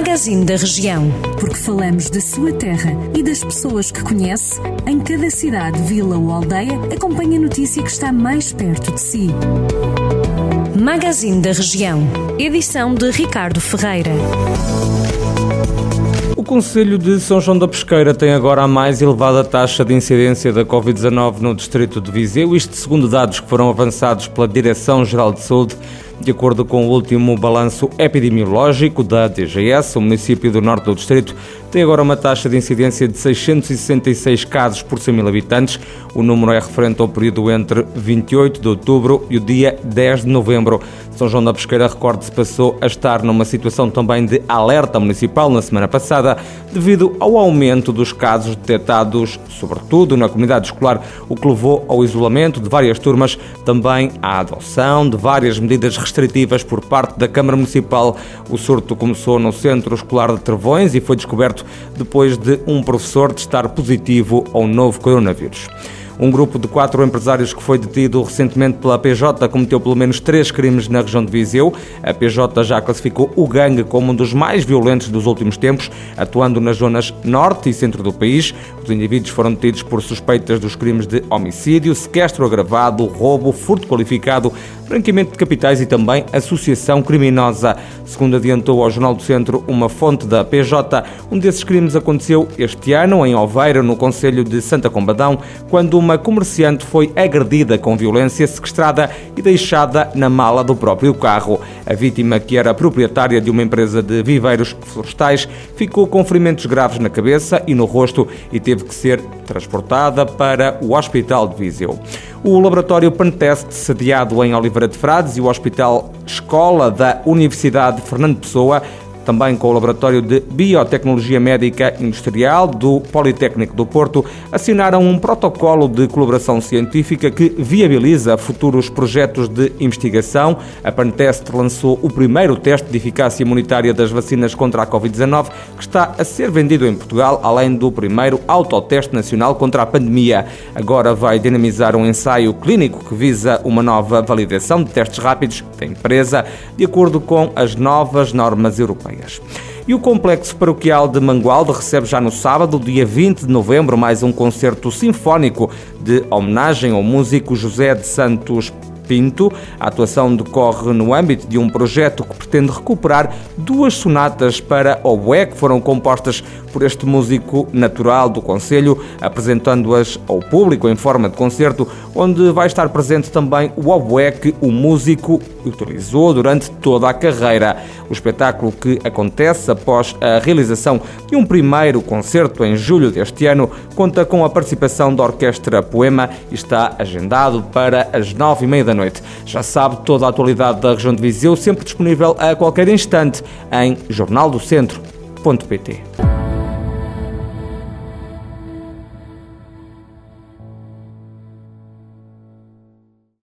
Magazine da Região. Porque falamos da sua terra e das pessoas que conhece, em cada cidade, vila ou aldeia, acompanhe a notícia que está mais perto de si. Magazine da Região. Edição de Ricardo Ferreira. O Conselho de São João da Pesqueira tem agora a mais elevada taxa de incidência da Covid-19 no distrito de Viseu, isto segundo dados que foram avançados pela Direção-Geral de Saúde de acordo com o último balanço epidemiológico da DGS, o município do norte do distrito tem agora uma taxa de incidência de 666 casos por 100 mil habitantes. O número é referente ao período entre 28 de outubro e o dia 10 de novembro. São João da Pesqueira, recorde-se, passou a estar numa situação também de alerta municipal na semana passada, devido ao aumento dos casos detectados, sobretudo na comunidade escolar, o que levou ao isolamento de várias turmas, também à adoção de várias medidas restritivas por parte da Câmara Municipal. O surto começou no Centro Escolar de Trevões e foi descoberto depois de um professor testar positivo ao novo coronavírus. Um grupo de quatro empresários que foi detido recentemente pela PJ cometeu pelo menos três crimes na região de Viseu. A PJ já classificou o gangue como um dos mais violentos dos últimos tempos, atuando nas zonas norte e centro do país. Os indivíduos foram detidos por suspeitas dos crimes de homicídio, sequestro agravado, roubo, furto qualificado, branqueamento de capitais e também associação criminosa. Segundo adiantou ao Jornal do Centro uma fonte da PJ, um desses crimes aconteceu este ano em Oveira, no Conselho de Santa Combadão, quando uma comerciante foi agredida com violência, sequestrada e deixada na mala do próprio carro. A vítima, que era proprietária de uma empresa de viveiros florestais, ficou com ferimentos graves na cabeça e no rosto e teve que ser transportada para o Hospital de Viseu. O laboratório Pentest, sediado em Oliveira de Frades, e o Hospital Escola da Universidade Fernando Pessoa também com o Laboratório de Biotecnologia Médica Industrial do Politécnico do Porto, assinaram um protocolo de colaboração científica que viabiliza futuros projetos de investigação. A Pantest lançou o primeiro teste de eficácia imunitária das vacinas contra a Covid-19, que está a ser vendido em Portugal, além do primeiro autoteste nacional contra a pandemia. Agora vai dinamizar um ensaio clínico que visa uma nova validação de testes rápidos da empresa, de acordo com as novas normas europeias europeias. E o Complexo Paroquial de Mangualde recebe já no sábado, dia 20 de novembro, mais um concerto sinfónico de homenagem ao músico José de Santos Pinto. A atuação decorre no âmbito de um projeto que pretende recuperar duas sonatas para oboé que foram compostas por este músico natural do Conselho, apresentando-as ao público em forma de concerto, onde vai estar presente também o oboé que o músico utilizou durante toda a carreira. O espetáculo que acontece após a realização de um primeiro concerto em julho deste ano conta com a participação da Orquestra Poema e está agendado para as nove e meia da noite. Já sabe toda a atualidade da região de Viseu, sempre disponível a qualquer instante em jornaldocentro.pt.